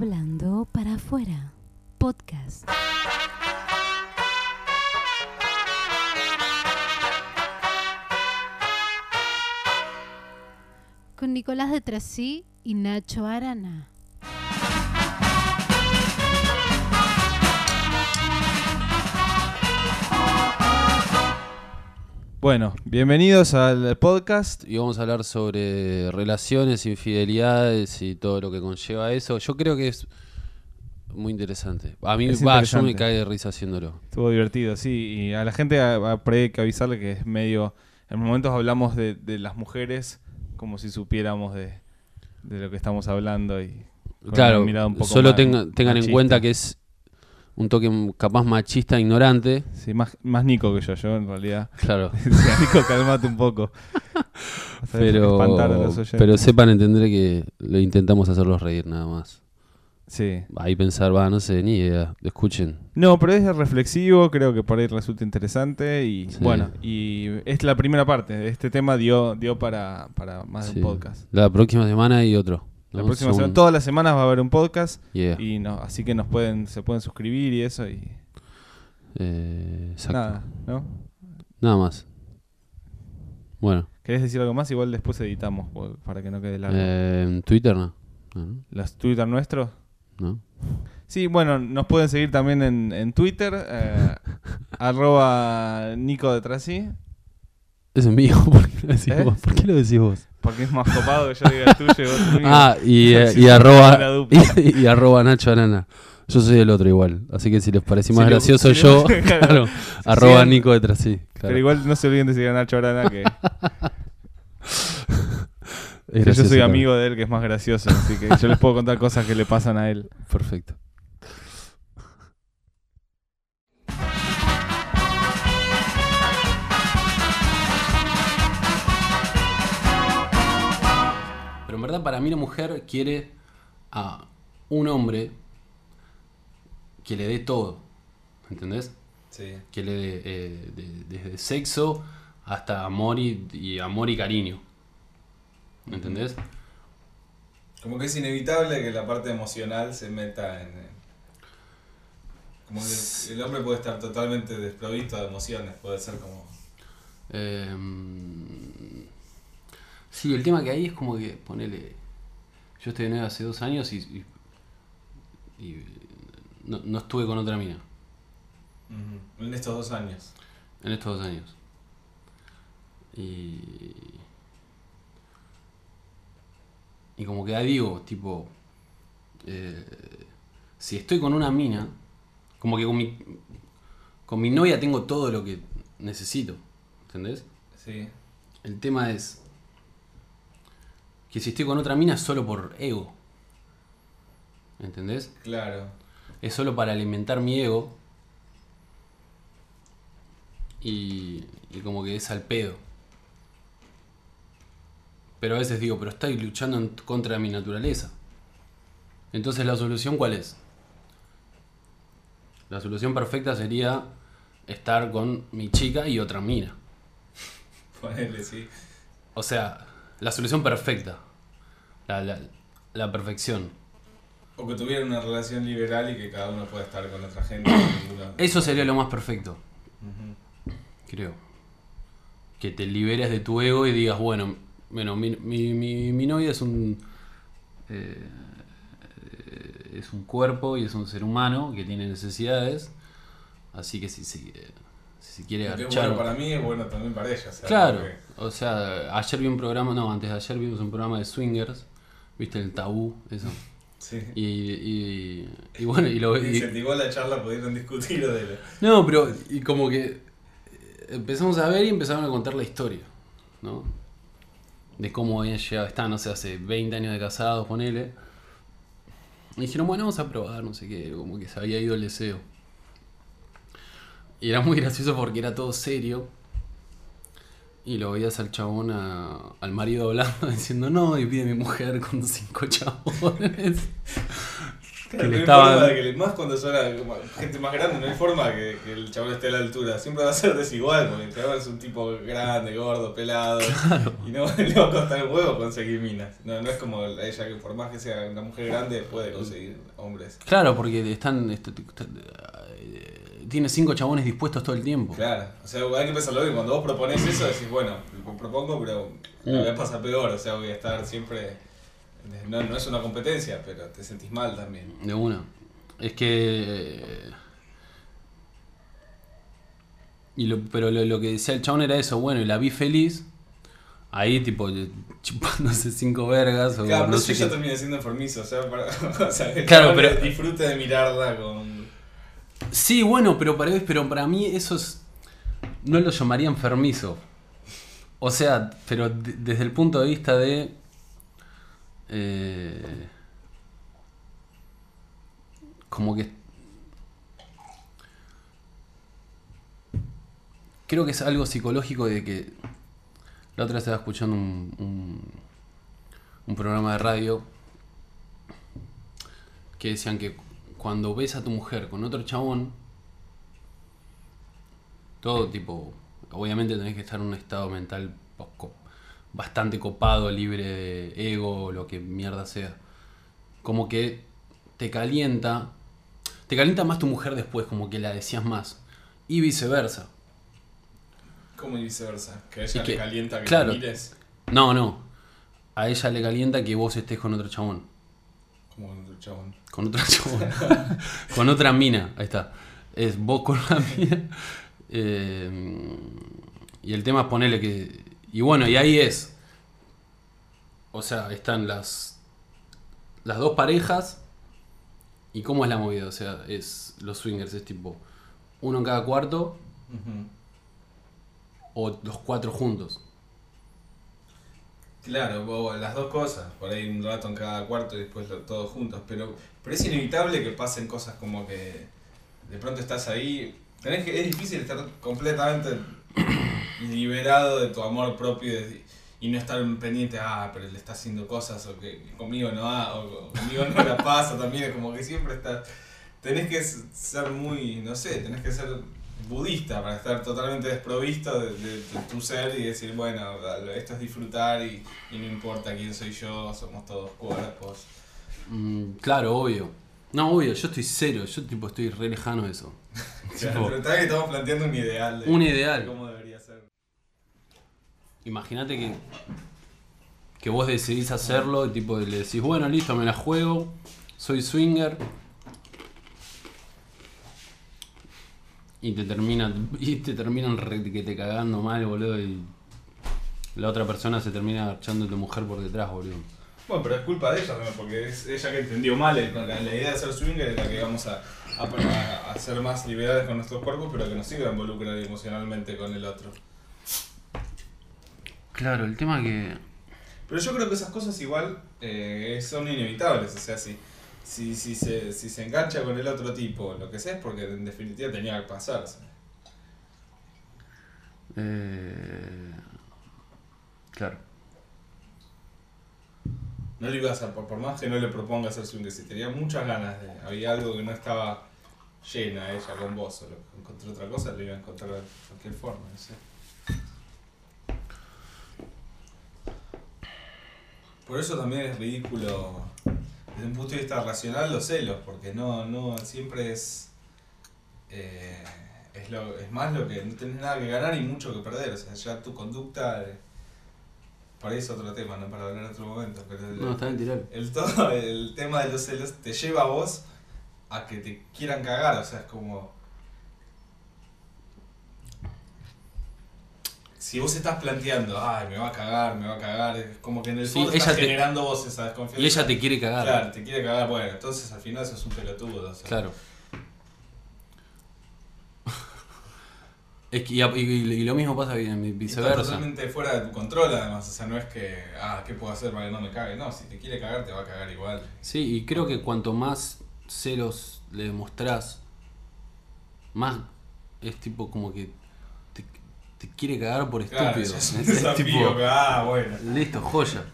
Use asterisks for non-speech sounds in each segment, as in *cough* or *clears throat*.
Hablando para afuera. Podcast. Con Nicolás de Trasí y Nacho Arana. Bueno, bienvenidos al podcast. y vamos a hablar sobre relaciones, infidelidades y todo lo que conlleva eso. Yo creo que es muy interesante. A mí, Es va, yo me cae de risa haciéndolo. Estuvo divertido, sí. Y a la gente hay que avisarle que es medio. En momentos hablamos de, de las mujeres como si supiéramos de, de lo que estamos hablando. y Claro, un poco solo más tenga- tengan en cuenta que es un toque capaz machista, ignorante. Sí, más, más Nico que yo, yo en realidad. Claro. *laughs* Decía, Nico, calmate un poco. *laughs* Pero, pero sepan entender que lo intentamos hacerlos reír nada más. Sí. Ahí pensar, va, no sé, ni idea. Escuchen. No, pero es reflexivo, creo que por ahí resulta interesante y Sí. bueno, y es la primera parte, este tema dio, dio para, para más de un podcast. La próxima semana hay otro. La ¿no? próxima semana, todas las semanas va a haber un podcast Yeah. y no, así que nos pueden, se pueden suscribir y eso y Eh, exacto. nada, ¿no? Nada más. Bueno, ¿Querés decir algo más? Igual después editamos por- para que no quede largo. eh, en Twitter no. No, ¿Los Twitter nuestros? no. Sí, bueno, nos pueden seguir también en, en Twitter, eh, *laughs* arroba Nico de Trasí, Es mío. *laughs* ¿Por qué lo decís ¿Eh? vos? ¿Por qué lo decís vos? porque es más copado que yo diga el tuyo y vos el mío. Ah, y, *laughs* eh, Sí, y sí, arroba *laughs* y, y arroba Nacho Arana. Yo soy el otro igual. Así que si les parece más Si gracioso si yo, le- claro, arroba siguen- Nico detrás, sí. Pero igual no se olviden de seguir a Nacho Arana, que, yo soy amigo de él, que es más gracioso. Así que yo les puedo contar cosas que le pasan a él. Perfecto. En verdad para mí la mujer quiere a un hombre que le dé todo. ¿Entendés? Sí. Que le dé eh, de- desde sexo hasta amor y, y amor y cariño. ¿Entendés? Como que es inevitable que la parte emocional se meta en... Como que el hombre puede estar totalmente desprovisto de emociones, puede ser como... Eh, sí, el tema que hay es como que, ponele, yo estoy de novio hace dos años y, y- y no, no estuve con otra mina. En estos dos años. en estos dos años. Y, y como que ahí digo, tipo, eh, si estoy con una mina, como que con mi, con mi novia tengo todo lo que necesito, ¿entendés? Sí. El tema es que si estoy con otra mina es solo por ego. ¿Entendés? Claro. Es solo para alimentar mi ego. Y, y como que es al pedo. Pero a veces digo, pero estoy luchando en contra de mi naturaleza. Entonces la solución cuál es? La solución perfecta sería estar con mi chica y otra mina. *laughs* Ponele, sí. O sea, la solución perfecta. La, la, la perfección. O que tuvieran una relación liberal y que cada uno pueda estar con otra gente. *coughs* Eso sería lo más perfecto, creo. Que te liberes de tu ego y digas, bueno, bueno mi, mi, mi, mi novia es un. eh, eh, es un cuerpo y es un ser humano que tiene necesidades. Así que si, si, si quiere bueno para mí es bueno también para ella. sea, Claro, porque- o sea, ayer vi un programa, no, antes de ayer vimos un programa de swingers, viste el tabú, eso. Sí. Y, y, y bueno, y lo *laughs* y- Incentivó la charla, pudieron discutir de la... No, pero y como que eh, empezamos a ver y empezaron a contar la historia, ¿no? De cómo habían llegado, están, no sé, hace 20 años de casados, ponele. Y dijeron, bueno, vamos a probar, no sé qué, como que se había ido el deseo. Y era muy *laughs* gracioso porque era todo serio. Y lo veías al chabón, a- al marido hablando, *laughs* diciendo, no, y pide mi mujer *laughs* con cinco chabones. que no le que le- más cuando son gente más grande, no hay forma que, que el chabón esté a la altura. Siempre va a ser desigual, porque el chabón es un tipo grande, gordo, pelado. Y no le va a costar un huevo conseguir minas. No, no es como ella que por más que sea una mujer grande puede conseguir hombres. Claro, porque están. est- est- eh, tiene cinco chabones dispuestos todo el tiempo. Claro, o sea, hay que pensarlo bien. Cuando vos propones eso, decís, bueno, lo propongo, pero la voy a pasar peor. O sea, voy a estar siempre. No, no es una competencia, pero te sentís mal también. De una. Es que. Y lo, pero lo, lo que decía el chabón era eso, bueno, y la vi feliz. Ahí, tipo, chupándose cinco vergas o Claro, no pero sé yo ya qué. terminé siendo enfermizo. O sea, para, *laughs* o sea Claro, pero- disfrute de mirarla con. Sí, bueno, pero para, pero para mí eso es. No lo llamaría enfermizo. O sea, pero de- desde el punto de vista de. eh, como que. Creo que es algo psicológico de que. La otra vez estaba escuchando un, un, un programa de radio que decían que cuando ves a tu mujer con otro chabón, todo tipo, obviamente tenés que estar en un estado mental bastante copado, libre de ego lo que mierda sea. Como que te calienta, te calienta más tu mujer después, como que la decías más. Y viceversa. Como y viceversa. Que a ella que- le calienta que claro. te mires. No, no. A ella le calienta que vos estés con otro chabón. Como con otro chabón. Con otra chabón. *laughs* con otra mina. Ahí está. Es vos con una *laughs* mina. Eh, y el tema es ponerle que. Y bueno, y ahí es. O sea, están las. Las dos parejas. ¿Y cómo es la movida? O sea, es. Los swingers es tipo. Uno en cada cuarto. O los cuatro juntos. Claro, las dos cosas, por ahí un rato en cada cuarto y después todos juntos, pero, pero es inevitable que pasen cosas como que de pronto estás ahí, tenés que, es difícil estar completamente liberado de tu amor propio y, no estar pendiente, ah, pero él está haciendo cosas o que conmigo no ha, o conmigo no la pasa también, es como que siempre estás, tenés que ser muy, no sé, tenés que ser budista para estar totalmente desprovisto de, de- de tu ser y decir, bueno, esto es disfrutar y, y no importa quién soy yo, somos todos cuerpos. Mm, claro, obvio. No, obvio, yo estoy cero. Yo tipo estoy re lejano de eso. *laughs* Pero Tipo, está que estamos planteando un ideal de, Un de ideal. cómo debería ser. Imagínate que, que vos decidís hacerlo y tipo le decís, bueno, listo, me la juego, soy swinger. Y te terminan, *laughs* y te terminan re- que te cagando mal, boludo, y la otra persona se termina agachando tu mujer por detrás, boludo. Bueno, pero es culpa de ella también, porque es ella que entendió mal el- la, la idea de ser swinger es la que vamos a, a, a- ser más liberales con nuestros cuerpos, pero que nos siga a involucrar emocionalmente con el otro. Claro, el tema que... Pero yo creo que esas cosas igual eh, son inevitables, o sea, si, si, si, se, si se engancha con el otro tipo, lo que sea, es porque en definitiva tenía que pasarse. eh, claro. No le ibas a, por, por más que no le propongas ser swinger, si tenía muchas ganas de, había algo que no estaba llena ella con vos, o lo, encontró otra cosa, le iba a encontrar de cualquier forma, no sé. Por eso también es ridículo, desde un punto de vista racional, los celos, porque no, no, siempre es, eh, es, lo, es más lo que no tenés nada que ganar y mucho que perder, o sea, ya tu conducta, eh, para eso otro tema, no para hablar en otro momento, pero el- No, está bien tirar. el, todo, el tema de los celos te lleva a vos a que te quieran cagar, o sea, es como... Si vos estás planteando, ay, me va a cagar, me va a cagar, es como que en el fondo ella estás te- generando vos esa desconfianza. Y ella te quiere cagar. Claro, te quiere cagar, bueno, entonces al final sos un pelotudo, o sea. Claro. *laughs* Es que, y, y- y lo mismo pasa en Y Está viceversa. totalmente fuera de tu control, además, o sea, no es que, ah, ¿qué puedo hacer para que no me cague? No, si te quiere cagar, te va a cagar igual. Sí, y creo que cuanto más celos le demostrás, más es tipo como que te quiere cagar por estúpido. es un Es desafío, tipo, ah, bueno. listo, joya.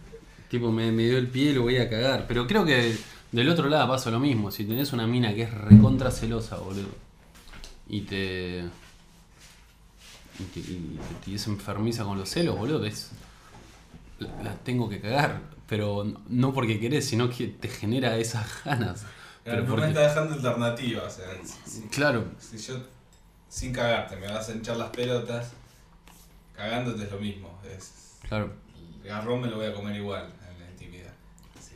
Tipo, me, me dio el pie y lo voy a cagar. Pero creo que Del otro lado pasa lo mismo. Si tenés una mina que es recontra celosa, boludo. Y te. Y te, y te- y es enfermiza con los celos, boludo. Es, la, la tengo que cagar. Pero no porque querés, sino que te genera esas ganas. Pero Pero no me porque, está dejando alternativa. O sea, si, si- claro, si yo, sin cagarte, me vas a hinchar las pelotas, cagándote es lo mismo. Es, claro. el garrón me lo voy a comer igual en la intimidad. Así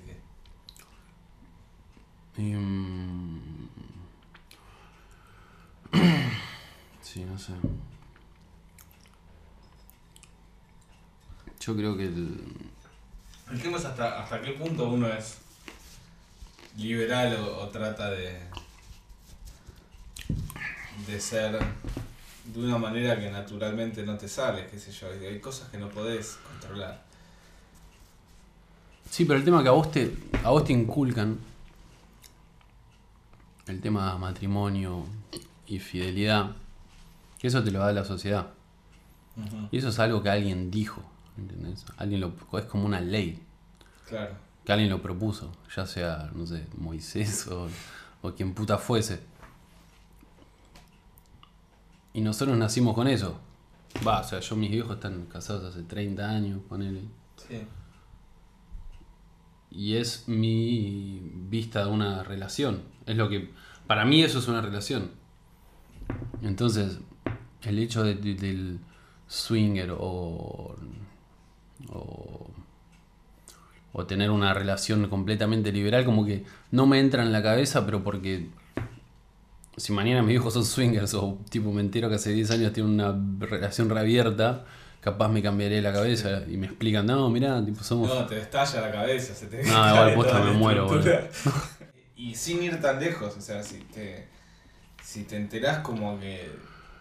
que. Y, mm, *clears throat* Sí, no sé. Yo creo que el... El tema es hasta, hasta qué punto uno es liberal o, o trata de, de ser de una manera que naturalmente no te sale, qué sé yo. Hay cosas que no podés controlar. Sí, pero el tema que a vos te, a vos te inculcan, el tema matrimonio y fidelidad, que eso te lo da la sociedad. Y eso es algo que alguien dijo, ¿entendés? Alguien lo, es como una ley, Claro. que alguien lo propuso, ya sea, no sé, Moisés o, o quien puta fuese. Y nosotros nacimos con eso. Va, o sea, yo mis viejos están casados hace 30 años, ponele. Sí. Y es mi vista de una relación. Es lo que. Para mí eso es una relación. Entonces, el hecho de- de- del swinger o, o. o tener una relación completamente liberal, como que no me entra en la cabeza, pero porque. Si mañana mis hijos son swingers o tipo me entero que hace 10 años tiene una relación reabierta, capaz me cambiaré la cabeza y me explican, no, mirá, tipo somos. No, te estalla la cabeza, se te No, igual, posta, me muero, estructura. *laughs* Y sin ir tan lejos, o sea, si te, si te enterás como que,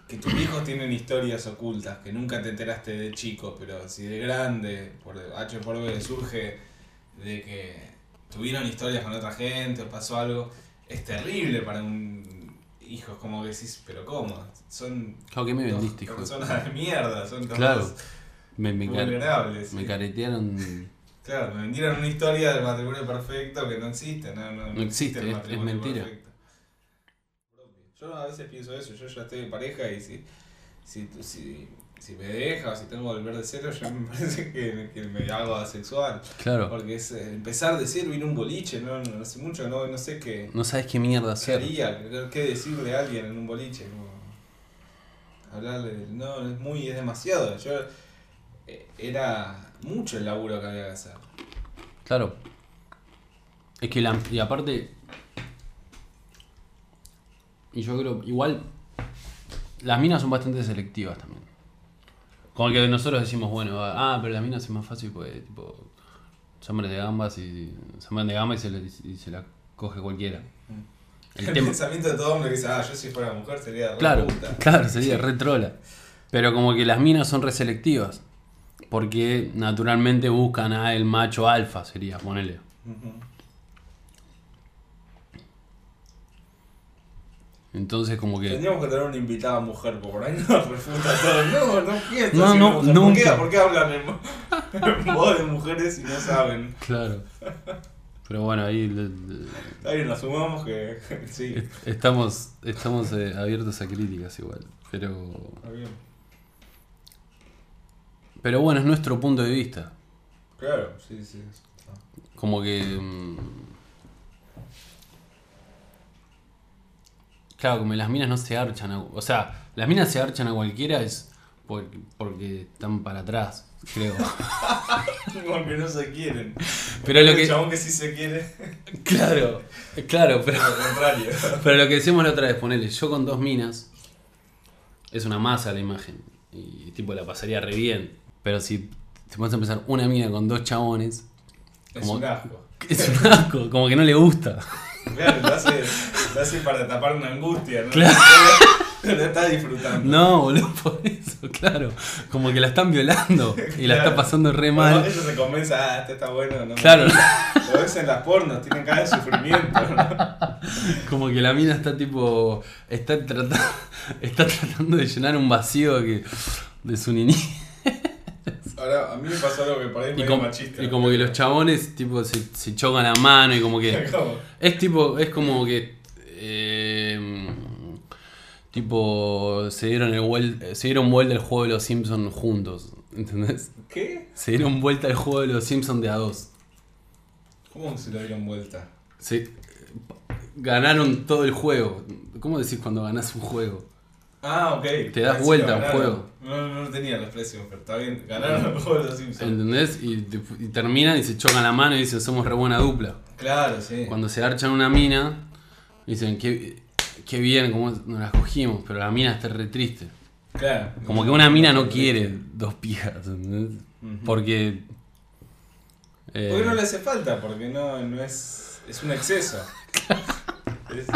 que tus hijos tienen historias ocultas, que nunca te enteraste de chico, pero si de grande, por H por B, surge de que tuvieron historias con otra gente o pasó algo, es terrible para un hijo, es como que decís, pero ¿cómo? Son Claro, que me vendiste, hijo personas de mierda, son dos Claro. Me, me, vulnerables. me sí. caretearon. Claro, me vendieron una historia del matrimonio perfecto que no existe, no, no, No existe, el es- matrimonio es mentira. perfecto. Yo a veces pienso eso, yo ya estoy en pareja y si, si, si me deja o si tengo que volver de cero, ya me *laughs* parece que, que me hago asexual. Claro. Porque es eh, empezar de cero, ir a un boliche, no, no hace mucho, no, no sé qué, No sabes qué mierda hacer. haría, qué, decirle a alguien en un boliche. como hablarle, de- no, es muy, es demasiado. Yo eh, era mucho el laburo que había que hacer. Claro. Es que la. Y aparte. Y yo creo. Igual. Las minas son bastante selectivas también. Como que nosotros decimos, bueno, ah, pero las minas es más fácil porque, tipo. Aman de gambas y. De gambas y se, le- y se la coge cualquiera. El, El *laughs* tema. pensamiento de todo hombre que dice, ah, yo si fuera mujer sería re Claro, puta. claro, sería re trola. Pero como que las minas son reselectivas. Porque naturalmente buscan a el macho alfa, sería, ponele. Ujú. Entonces como que... Tendríamos que tener una invitada mujer, porque por ahí *laughs* nos refuta todo. No, no pienso No, así no, mujer. ¿Por qué, por qué hablan en, en *laughs* voz de mujeres y no saben? Claro. Pero bueno, ahí le- le- Está bien, asumamos que sí. estamos, estamos eh, abiertos a críticas igual. Pero, Está bien. pero bueno, es nuestro punto de vista. Claro, sí, sí. Como que... mm, Claro, como las minas no se archan. a- o sea, las minas se archan a cualquiera es porque, porque están para atrás, creo. *laughs* Porque no se quieren. Pero lo El que... chabón que sí se quiere, Claro, claro, pero... al contrario. *laughs* Pero lo que decíamos la otra vez, ponele, yo con dos minas, es una masa la imagen. Y tipo la pasaría re bien. Pero si te pones a empezar una mina con dos chabones, Es Como- un asco. *laughs* es un asco, como que no le gusta. Claro, lo hace, lo hace para tapar una angustia, ¿no? Claro. *laughs* Lo está disfrutando. No, boludo, por eso, claro. Como que la están violando y la está pasando re Bueno, mal. ellos se convencen, ah, este está bueno, no. Claro, Lo ves en las pornos, tienen cara de sufrimiento, ¿no? *laughs* como que la mina está tipo. Está tratando, *laughs* está tratando de llenar un vacío que, de su niñez. Ahora, a mí me pasó algo que por ahí Y, medio machista. y como que los chabones tipo se, se chocan la mano y como que... *laughs* Es tipo, es como que... eh, tipo, se dieron, el vuel- se dieron vuelta el juego de los Simpsons juntos. ¿Entendés? ¿Qué? Se dieron vuelta el juego de los Simpsons de a dos. ¿Cómo se lo dieron vuelta? Se, ganaron todo el juego. ¿Cómo decís cuando ganás un juego? Ah, ok. Te das Ah, sí, vuelta al juego. No, no, no tenía la expresión, pero está bien. Ganaron el juego de los Simpsons. ¿Entendés? Y, te- y terminan y se chocan la mano y dicen somos re buena dupla. Claro, sí. Cuando se archan una mina, dicen qué, qué bien, como nos las cogimos, pero la mina está re triste. Claro. Como que una mina no quiere dos pijas, ¿entendés? Porque. eh, Porque no le hace falta, porque no, no es. Es un exceso. *laughs* Es-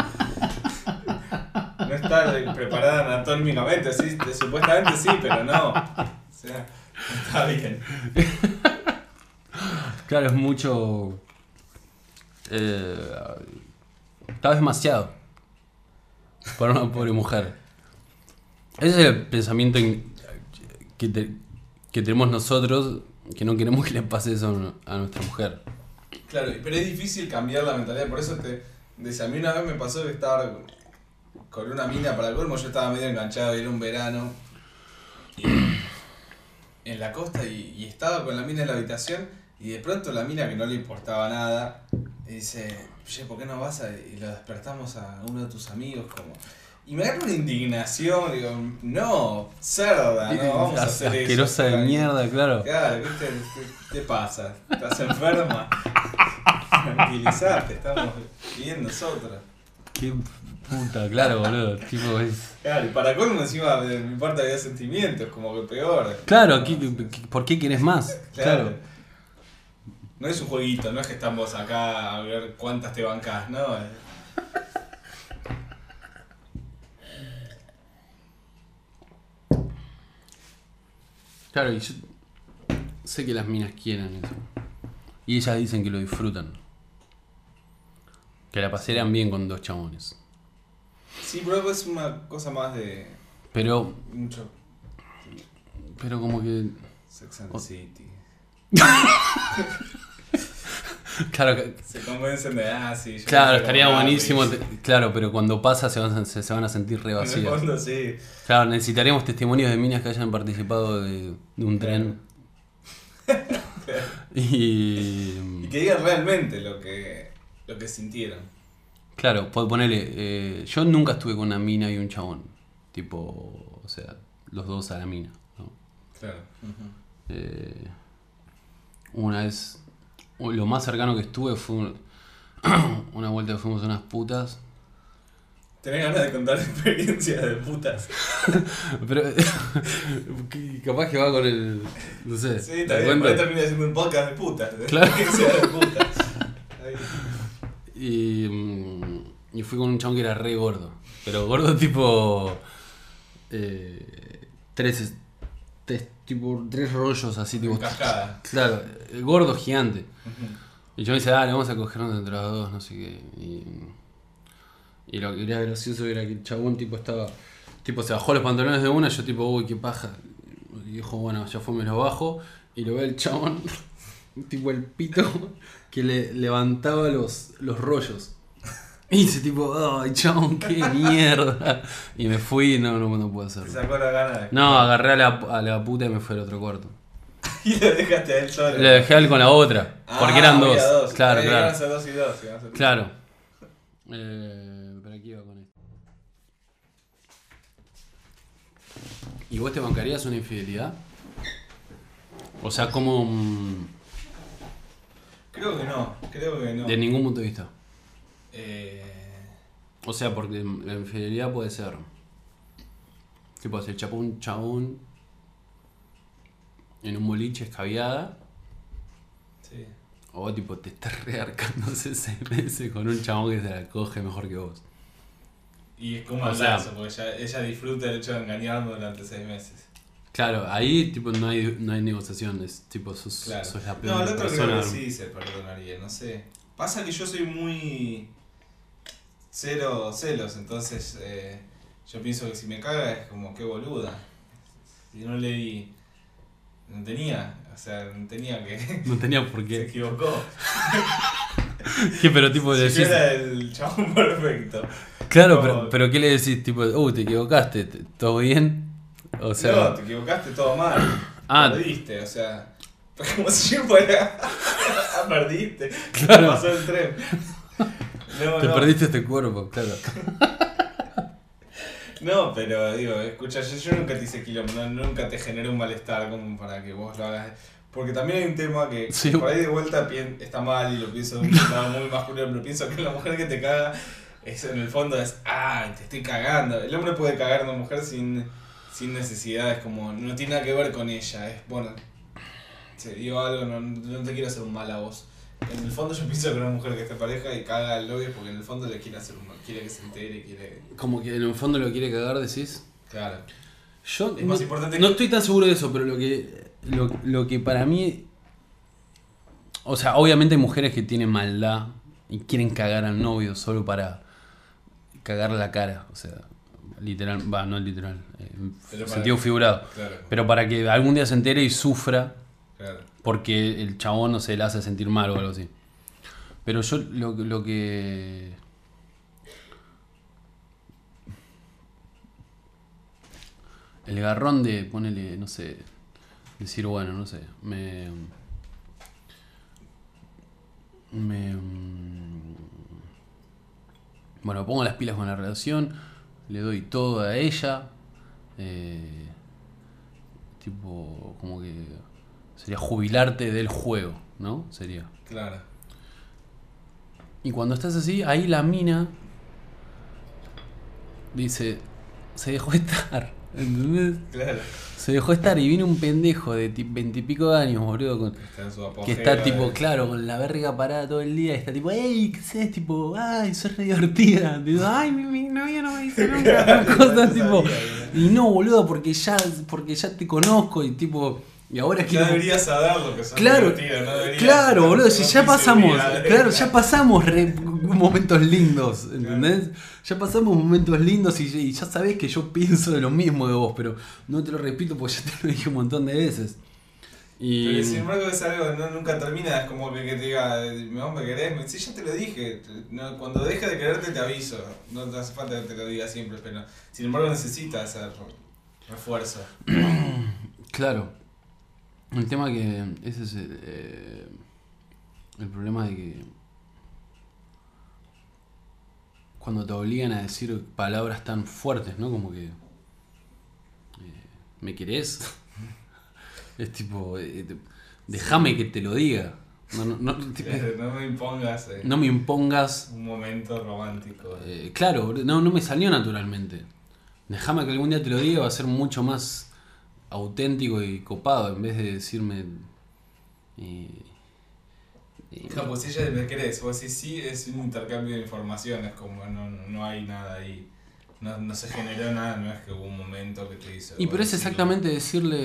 preparada anatómicamente, sí, supuestamente sí, pero no. O sea, está bien. Claro, es mucho. Eh, está demasiado. Para una pobre mujer. Ese es el pensamiento que, te- que tenemos nosotros, que no queremos que le pase eso a nuestra mujer. Claro, pero es difícil cambiar la mentalidad, por eso te decía, a mí una vez me pasó que estaba con una mina para el colmo, yo estaba medio enganchado, era un verano y- en la costa y, y estaba con la mina en la habitación y de pronto la mina que no le importaba nada dice, oye, ¿por qué no vas a, y lo despertamos a uno de tus amigos? como Y me agarra una indignación, digo, no, cerda, no, vamos a hacer eso. Asquerosa de tranqui". mierda, claro. Claro, ¿qué te, qué te pasa? ¿Estás enferma? Tranquilizate, estamos bien nosotros. Qué puta, claro, boludo. Tipo, es... Claro, y para colmo encima de mi parte había sentimientos, como que peor. Claro, aquí, ¿por qué querés más? *laughs* Claro. Claro. No es un jueguito, no es que estamos acá a ver cuántas te bancás, no. eh. Claro, y yo sé que las minas quieren eso. Y ellas dicen que lo disfrutan. Que la pasarían bien con dos chabones. Sí, pero es una cosa más de Pero, mucho pero como que... Sex and the City. *laughs* Claro, que- Se convencen de, ah, sí. yo claro estaría buenísimo. te- claro, pero cuando pasa se van, a- se, se van a sentir re En el vacías. fondo sí. Claro, necesitaríamos testimonios de minas que hayan participado de, de un tren. *laughs* y... Y que digan realmente lo que, lo que sintieron. Claro, po- ponele, eh, yo nunca estuve con una mina y un chabón. Tipo, o sea, los dos a la mina. ¿no? Claro. Eh, una vez, lo más cercano que estuve fue un- *coughs* una vuelta que fuimos a unas putas. Tenés ganas de contar *laughs* experiencias de putas. *laughs* Pero *laughs* capaz que va con el. No sé. Sí, ahí termina siendo un podcast de putas. De Claro. experiencias de putas. Ahí. Y, mm, y fui con un chabón que era re gordo. Pero gordo *laughs* tipo. eh, tres, tres, tipo, tres rollos así, tipo. Cascada. Claro, gordo gigante. Y yo me dice, dale, vamos a cogernos entre los dos, no sé qué. Y, y lo que era gracioso era que el chabón tipo estaba. Tipo, se bajó los pantalones de una, yo tipo, uy, qué paja. Y dijo, bueno, ya fue, me los bajo. Y lo ve el chabón, *laughs* tipo el pito, *laughs* que le levantaba los, los rollos. Y dice tipo, ay, chabón, qué mierda. Y me fui y no, no, no puedo Te hacerlo. sacó la gana de. No, agarré a la, a la puta y me fui al otro cuarto. *laughs* Y lo dejaste a él solo. Le dejé a él con la otra, porque Ah, eran había dos. Claro, Ahí claro. a ser dos y dos. a Claro. *laughs* Eh, pero aquí iba con esto. ¿Y vos te bancarías una infidelidad? O sea, como mm, Creo que no. Creo que no. de ningún punto de vista. Eh, O sea, porque la infidelidad puede ser. Tipo, se chapó un chabón en un boliche escabiada. sí. O tipo, te estás rearcándose seis meses con un chabón que se la coge mejor que vos. Y es como O el sea- lazo, porque ella, ella disfruta el hecho de engañarme durante seis meses. Claro, ahí tipo no hay, no hay negociación, es tipo sos, Claro. sos la peor No, el otro persona. creo que sí se perdonaría, no sé. Pasa que yo soy muy. cero celos, entonces eh, yo pienso que si me caga es como que boluda. Si no le di. no tenía O sea, no tenía que. *laughs* No tenía por *laughs* Se qué. equivocó. *laughs* ¿Qué, pero tipo le Si decís. era el chabón perfecto. Claro, como- pero, pero ¿qué le decís? Tipo, uh, te equivocaste, ¿te- ¿todo bien? O sea. no, te equivocaste todo mal. *coughs* Ah. Perdiste, o sea. Como si yo fuera. Perdiste. Claro. Pasó el tren. *laughs* No, te no. perdiste este cuerpo, claro. *laughs* No, pero digo, escucha, yo, yo nunca te hice quilombo, no- nunca te generé un malestar como para que vos lo hagas. Porque también hay un tema que Sí. por ahí de vuelta está mal y lo pienso de un lado *laughs* muy masculino, pero pienso que la mujer que te caga es en el fondo es, ah, te estoy cagando. El hombre puede cagar a una mujer sin, sin necesidades, como no tiene nada que ver con ella, es bueno, te digo algo, no, no te quiero hacer un mal a vos. En el fondo yo pienso que una mujer que está pareja y caga al novio porque en el fondo le quiere hacer un mal, quiere que se entere, quiere... Como que en el fondo lo quiere cagar, decís. Claro. Yo Es no, más importante no que- estoy tan seguro de eso, pero lo que, lo, lo que para mí. O sea, obviamente hay mujeres que tienen maldad y quieren cagar al novio solo para cagarle la cara. O sea, literal, va, no literal, eh, en sentido figurado. Claro, Pero para que algún día se entere y sufra claro. porque el chabón no se le hace sentir mal o algo así. Pero yo lo, lo que. El garrón de ponerle, no sé. Decir, bueno, no sé. Me. Me. mm, Bueno, pongo las pilas con la relación. Le doy todo a ella. eh, tipo, como que. Sería jubilarte del juego, ¿no? Sería. Claro. Y cuando estás así, ahí la mina dice, se dejó estar, ¿entendés? Claro. Se dejó estar y viene un pendejo de veintipico de años, boludo, con- Está en su apogeo. que está tipo, de- claro, con la verga parada todo el día y está tipo, ey, ¿qué haces? Tipo, ay, sos re divertida. Digo, ay, mi, mi novia no me dice nunca. *laughs* Cosas No tipo, sabía, y no, boludo, porque ya, porque ya te conozco y tipo, y ahora Ya quiero... deberías saber lo que son Claro, no deberías claro, boludo, si ya pasamos, claro, ya pasamos re- momentos lindos, ¿entendés? Ya pasamos momentos lindos y, y ya sabés que yo pienso de lo mismo de vos, pero no te lo repito porque ya te lo dije un montón de veces. Y Pero sin embargo es algo que no, nunca termina, es como que, que te diga, mi mamá me querés, sí, ya te lo dije, no, cuando deje de quererte te aviso, no te hace falta que te lo diga siempre, pero sin embargo necesitas ese refuerzo. *clears throat* claro, el tema que ese es el, eh, el problema de que cuando te obligan a decir palabras tan fuertes, ¿no? Como que eh, ¿me querés? *laughs* es tipo, eh, te- déjame que te lo diga. No, no, no, *laughs* tipo, No me impongas eh, no me impongas. un momento romántico. eh, claro, no, no me salió naturalmente. Déjame que algún día te lo diga, va a ser mucho más auténtico y copado en vez de decirme. eh, eh, No, pues si ella me querés, vos decís sí, es un intercambio de informaciones, como no, no hay nada ahí. No, no se generó nada, no es que hubo un momento que te hizo. Y pero es exactamente decirle,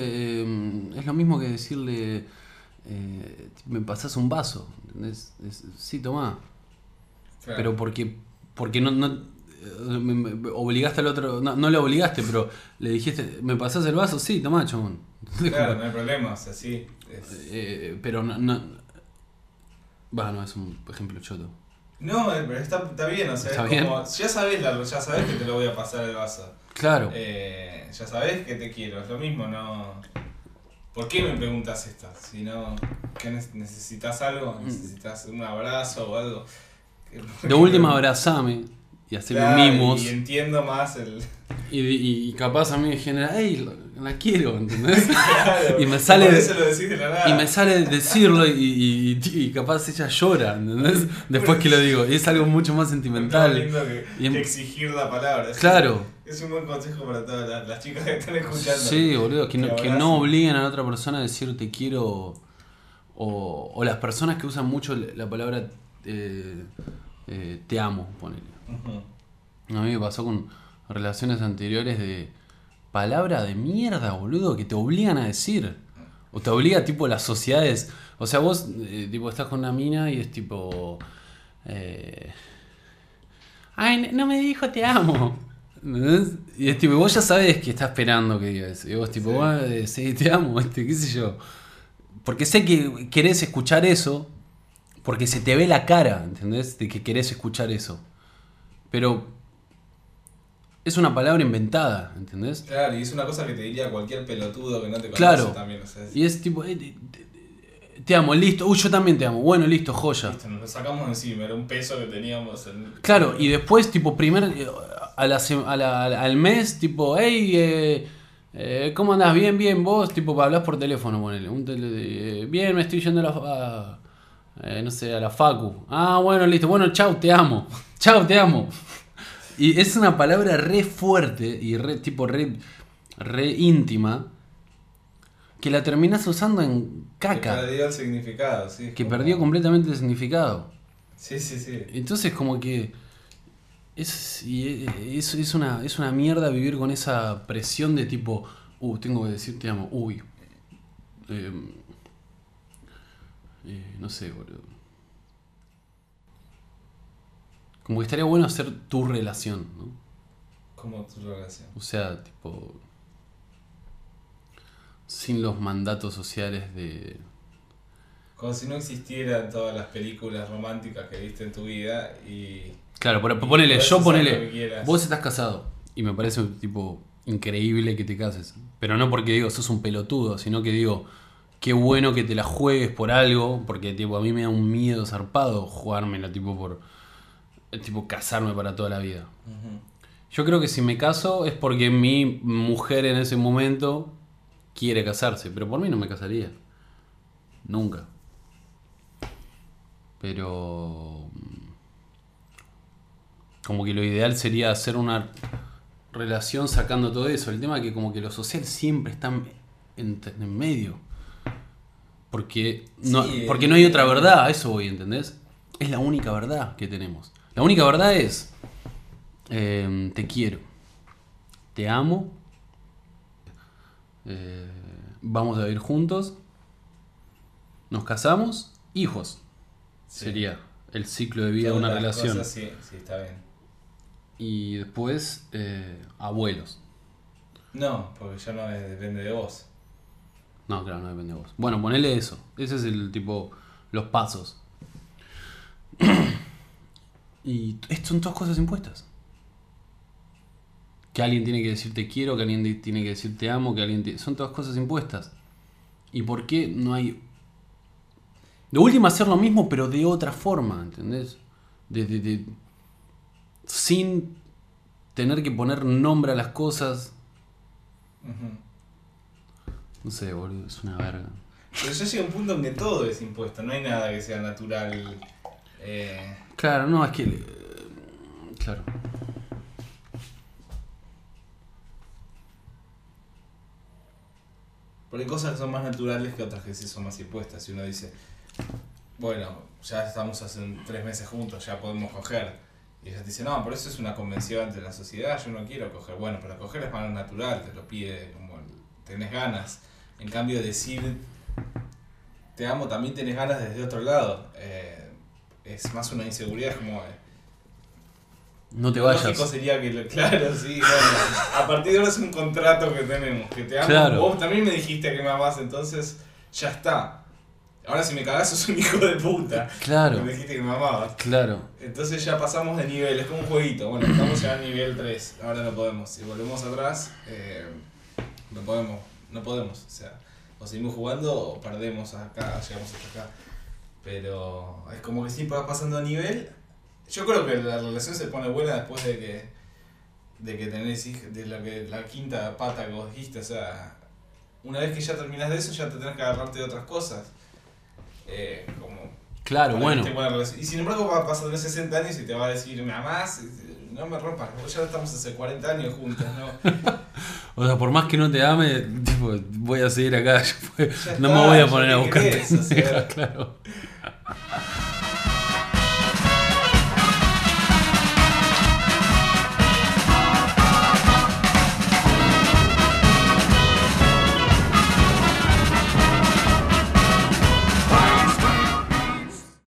eh, es lo mismo que decirle, eh, me pasás un vaso. Es- sí, tomá. Claro. Pero porque, porque no, obligaste al otro, no, no le obligaste, pero le dijiste, ¿me pasás el vaso? Sí, tomá, chabón. Claro, no hay problema, o sea, sí. es- Eh, pero no, no, es un ejemplo choto. No, eh, pero está, está bien, o sea, ¿Está es bien? como, ya sabes, la, ya sabes que te lo voy a pasar el vaso. Claro, Eh, ya sabes que te quiero, es lo mismo, no... ¿Por qué me preguntas esto? Si no, ¿qué ne- necesitas algo? ¿Necesitas un abrazo o algo? de última abrazame y haceme Claro, mimos. Y entiendo más el... *laughs* Y, y- y capaz a mí me genera, hey, la, la quiero, ¿entendés? *laughs* Claro, Y me sale por de- eso lo decís de la nada. Y me sale decirlo y, y- capaz ella llora, ¿entendés? Después que lo digo. Y es algo mucho más Es sentimental. lindo que, Y en- que exigir la palabra. Es- Claro. Es un buen consejo para todas las, las chicas que están escuchando. Sí, boludo, que no, que no obliguen a la otra persona a decir te quiero. O, o las personas que usan mucho la palabra eh, eh, te amo, ponele. Ujú. A mí me pasó con relaciones anteriores de palabra de mierda, boludo, que te obligan a decir. O te obliga tipo las sociedades. O sea, vos eh, tipo estás con una mina y es tipo... eh, Ay, no me dijo te amo. ¿Entendés? Y es tipo, vos ya sabes que está esperando que diga eso. Y vos tipo, Sí. "Ah, eh, sí, te amo, *laughs* este, qué sé yo. Porque sé que querés escuchar eso, porque se te ve la cara, ¿entendés? De que querés escuchar eso. Pero es una palabra inventada, ¿entendés? Claro, y es una cosa que te diría cualquier pelotudo que no te conoce Claro. también. O sea, es- Y es tipo, eh, te, te- te amo, listo. Uy, yo también te amo. Bueno, listo, joya. listo, nos lo sacamos encima, era un peso que teníamos. En... Claro, y después, tipo, primer, eh, a la a al mes, tipo, hey, eh, eh, ¿cómo andás? Bien, bien, vos, tipo, hablas por teléfono, ponele. Un tele- eh, bien, me estoy yendo a la, a- eh, no sé, a la facu. Ah, bueno, listo, bueno, chau, te amo. *laughs* Chau, te amo. Y es una palabra re fuerte y re, tipo, re, re íntima, que la terminás usando en Que caca, perdió el significado, sí. que como- perdió completamente el significado. Sí, sí, sí. Entonces como que es, y es, es una, es una mierda vivir con esa presión de tipo, uh, tengo que decir te amo, uy. Eh, eh, no sé, boludo. Como que estaría bueno hacer tu relación, ¿no? Como tu relación. O sea, tipo... Sin los mandatos sociales de... Como si no existieran todas las películas románticas que viste en tu vida y. Claro, pero ponele, yo ponele, vos estás casado y me parece tipo increíble que te cases, pero no porque digo sos un pelotudo, sino que digo qué bueno que te la juegues por algo, porque tipo a mí me da un miedo zarpado jugármela tipo por tipo casarme para toda la vida. Yo creo que si me caso es porque mi mujer en ese momento quiere casarse, pero por mí no me casaría. Nunca. Pero... mm, Como que lo ideal sería hacer una relación sacando todo eso. El tema es que como que lo social siempre está en, en medio. Porque no, Sí, porque no hay otra verdad, a eso voy, ¿entendés? Es la única verdad que tenemos. La única verdad es... eh, te quiero. Te amo. eh, vamos a vivir juntos. Nos casamos. Hijos. Sí. Sería el ciclo de vida de una relación. cosas, sí, sí, está bien. Y después, eh, abuelos. No, porque ya no depende de vos. No, claro, no depende de vos. Bueno, ponele eso. Ese es el tipo, los pasos. *clears throat* y son todas cosas impuestas. Que alguien tiene que decir te quiero, que alguien tiene que decir te amo, que alguien... Son todas cosas impuestas. ¿Y por qué no hay... De última hacer lo mismo, pero de otra forma, ¿entendés? De, de- Sin tener que poner nombre a las cosas. Ujú. No sé, boludo, es una verga. Pero ya llega un punto en que todo es impuesto, no hay nada que sea natural. Eh, Claro, no, es que. eh, Claro. porque hay cosas que son más naturales que otras que sí son más impuestas. Si uno dice, bueno, ya estamos hace tres meses juntos, ya podemos coger. Y ella te dice, no, por eso es una convención ante la sociedad, yo no quiero coger. Bueno, pero coger es más natural, te lo pide como tenés ganas. En cambio, decir te amo también tenés ganas desde otro lado. Eh, es más una inseguridad, es como. eh, No te vayas. lógico sería que, lo- claro, sí, bueno, a partir de ahora es un contrato que tenemos, que te amo. Claro. Vos también me dijiste que me amás, entonces ya está. Ahora si me cagás sos un hijo de puta. Claro, Me dijiste que me amabas. claro. Entonces ya pasamos de nivel, es como un jueguito. Bueno, estamos ya a nivel 3, ahora no podemos. Si volvemos atrás, eh, no podemos, no podemos. O sea, o seguimos jugando o perdemos acá, llegamos hasta acá. Pero es como que siempre va pasando a nivel. Yo creo que la relación se pone buena después de que de que tenés de la que la quinta pata que vos dijiste, o sea, una vez que ya terminás de eso ya te tenés que agarrarte de otras cosas. Eh, como Claro, bueno. Y sin embargo va a pasar de 60 años y te va a decir, me amás, no me rompas, ya estamos hace 40 años juntos, ¿no? *laughs* O sea, por más que no te ame, *laughs* tipo, voy a seguir acá. *laughs* no me voy a poner a buscar querés, o sea. claro.